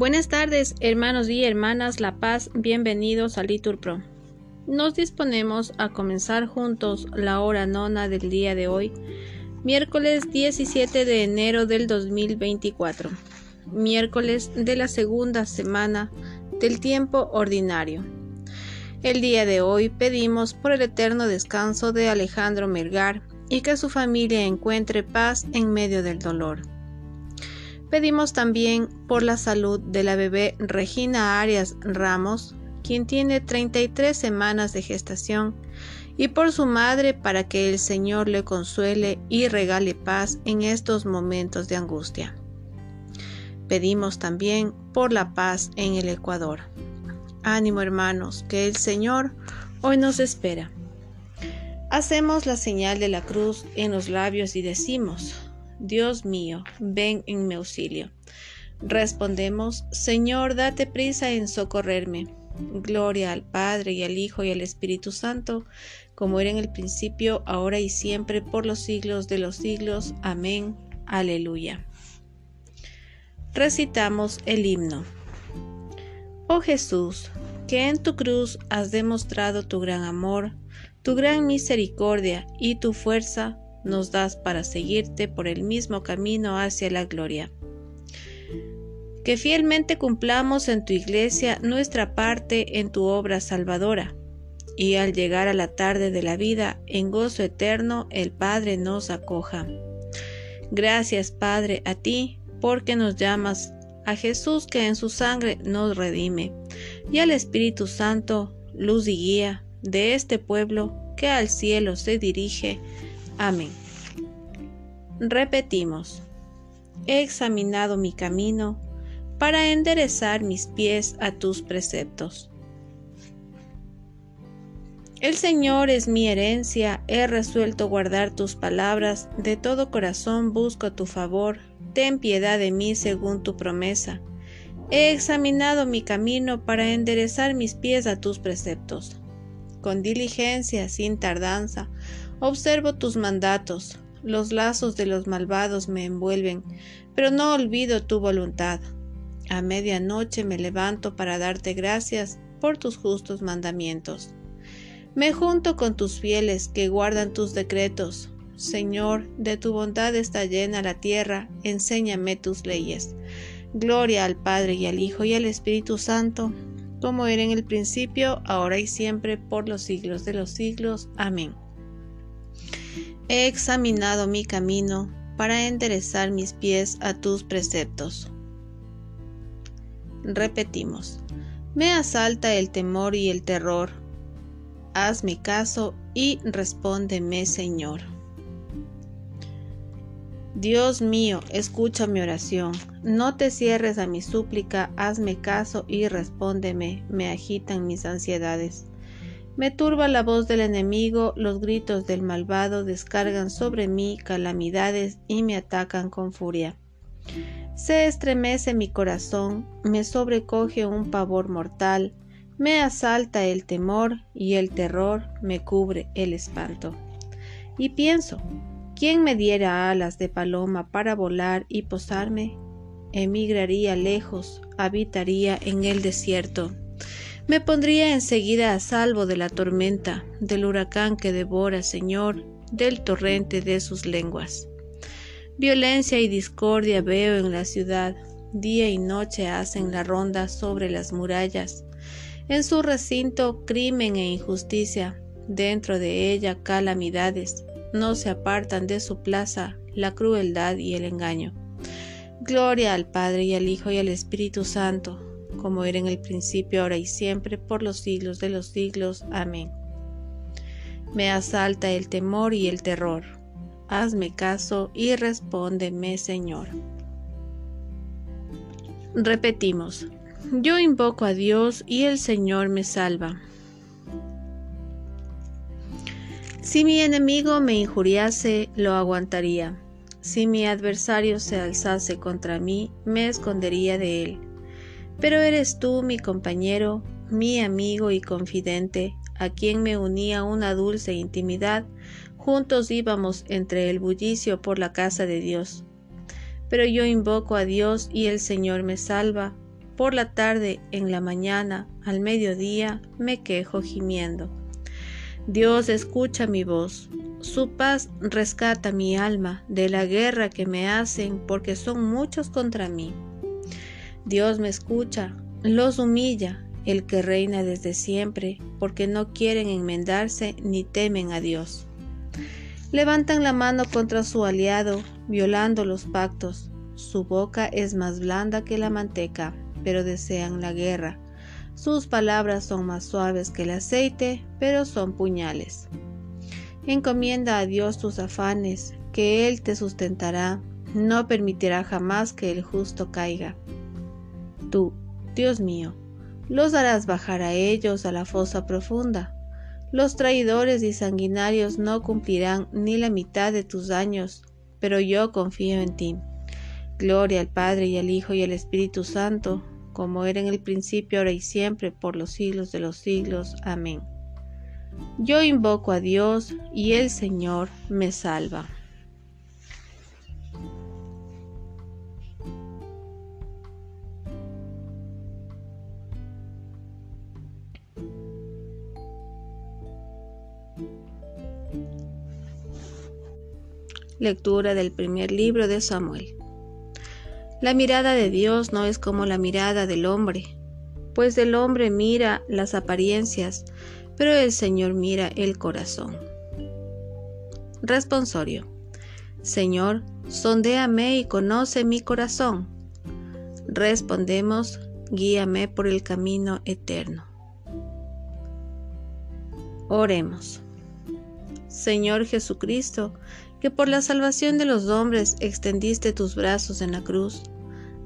Buenas tardes, hermanos y hermanas La Paz, bienvenidos a Litur Pro. Nos disponemos a comenzar juntos la hora nona del día de hoy, miércoles 17 de enero del 2024, miércoles de la segunda semana del tiempo ordinario. El día de hoy pedimos por el eterno descanso de Alejandro Melgar y que su familia encuentre paz en medio del dolor. Pedimos también por la salud de la bebé Regina Arias Ramos, quien tiene 33 semanas de gestación, y por su madre para que el Señor le consuele y regale paz en estos momentos de angustia. Pedimos también por la paz en el Ecuador. Ánimo hermanos, que el Señor hoy nos espera. Hacemos la señal de la cruz en los labios y decimos, Dios mío, ven en mi auxilio. Respondemos, Señor, date prisa en socorrerme. Gloria al Padre y al Hijo y al Espíritu Santo, como era en el principio, ahora y siempre, por los siglos de los siglos. Amén. Aleluya. Recitamos el himno. Oh Jesús, que en tu cruz has demostrado tu gran amor, tu gran misericordia y tu fuerza, nos das para seguirte por el mismo camino hacia la gloria. Que fielmente cumplamos en tu iglesia nuestra parte en tu obra salvadora, y al llegar a la tarde de la vida en gozo eterno el Padre nos acoja. Gracias Padre a ti, porque nos llamas, a Jesús que en su sangre nos redime, y al Espíritu Santo, luz y guía de este pueblo que al cielo se dirige, Amén. Repetimos, he examinado mi camino para enderezar mis pies a tus preceptos. El Señor es mi herencia, he resuelto guardar tus palabras, de todo corazón busco tu favor, ten piedad de mí según tu promesa. He examinado mi camino para enderezar mis pies a tus preceptos. Con diligencia, sin tardanza, Observo tus mandatos, los lazos de los malvados me envuelven, pero no olvido tu voluntad. A medianoche me levanto para darte gracias por tus justos mandamientos. Me junto con tus fieles que guardan tus decretos. Señor, de tu bondad está llena la tierra, enséñame tus leyes. Gloria al Padre y al Hijo y al Espíritu Santo, como era en el principio, ahora y siempre, por los siglos de los siglos. Amén. He examinado mi camino para enderezar mis pies a tus preceptos. Repetimos, me asalta el temor y el terror. Hazme caso y respóndeme, Señor. Dios mío, escucha mi oración. No te cierres a mi súplica, hazme caso y respóndeme. Me agitan mis ansiedades. Me turba la voz del enemigo, los gritos del malvado descargan sobre mí calamidades y me atacan con furia. Se estremece mi corazón, me sobrecoge un pavor mortal, me asalta el temor y el terror me cubre el espanto. Y pienso, ¿quién me diera alas de paloma para volar y posarme? Emigraría lejos, habitaría en el desierto me pondría enseguida a salvo de la tormenta, del huracán que devora, Señor, del torrente de sus lenguas. Violencia y discordia veo en la ciudad, día y noche hacen la ronda sobre las murallas. En su recinto crimen e injusticia, dentro de ella calamidades, no se apartan de su plaza la crueldad y el engaño. Gloria al Padre y al Hijo y al Espíritu Santo, como era en el principio, ahora y siempre, por los siglos de los siglos. Amén. Me asalta el temor y el terror. Hazme caso y respóndeme, Señor. Repetimos, yo invoco a Dios y el Señor me salva. Si mi enemigo me injuriase, lo aguantaría. Si mi adversario se alzase contra mí, me escondería de él pero eres tú mi compañero, mi amigo y confidente, a quien me unía una dulce intimidad, juntos íbamos entre el bullicio por la casa de Dios. Pero yo invoco a Dios y el Señor me salva, por la tarde, en la mañana, al mediodía, me quejo gimiendo. Dios escucha mi voz, su paz rescata mi alma de la guerra que me hacen porque son muchos contra mí. Dios me escucha, los humilla, el que reina desde siempre, porque no quieren enmendarse ni temen a Dios. Levantan la mano contra su aliado, violando los pactos. Su boca es más blanda que la manteca, pero desean la guerra. Sus palabras son más suaves que el aceite, pero son puñales. Encomienda a Dios tus afanes, que Él te sustentará, no permitirá jamás que el justo caiga. Tú, Dios mío, los harás bajar a ellos a la fosa profunda. Los traidores y sanguinarios no cumplirán ni la mitad de tus daños, pero yo confío en ti. Gloria al Padre y al Hijo y al Espíritu Santo, como era en el principio, ahora y siempre, por los siglos de los siglos. Amén. Yo invoco a Dios y el Señor me salva. Lectura del primer libro de Samuel. La mirada de Dios no es como la mirada del hombre, pues el hombre mira las apariencias, pero el Señor mira el corazón. Responsorio. Señor, sondéame y conoce mi corazón. Respondemos, guíame por el camino eterno. Oremos. Señor Jesucristo, que por la salvación de los hombres extendiste tus brazos en la cruz.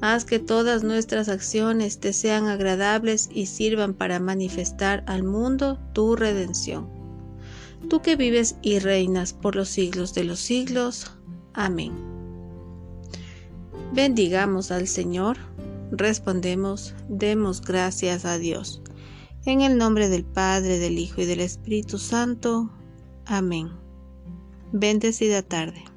Haz que todas nuestras acciones te sean agradables y sirvan para manifestar al mundo tu redención. Tú que vives y reinas por los siglos de los siglos. Amén. Bendigamos al Señor. Respondemos, demos gracias a Dios. En el nombre del Padre, del Hijo y del Espíritu Santo. Amén. Bendecida tarde.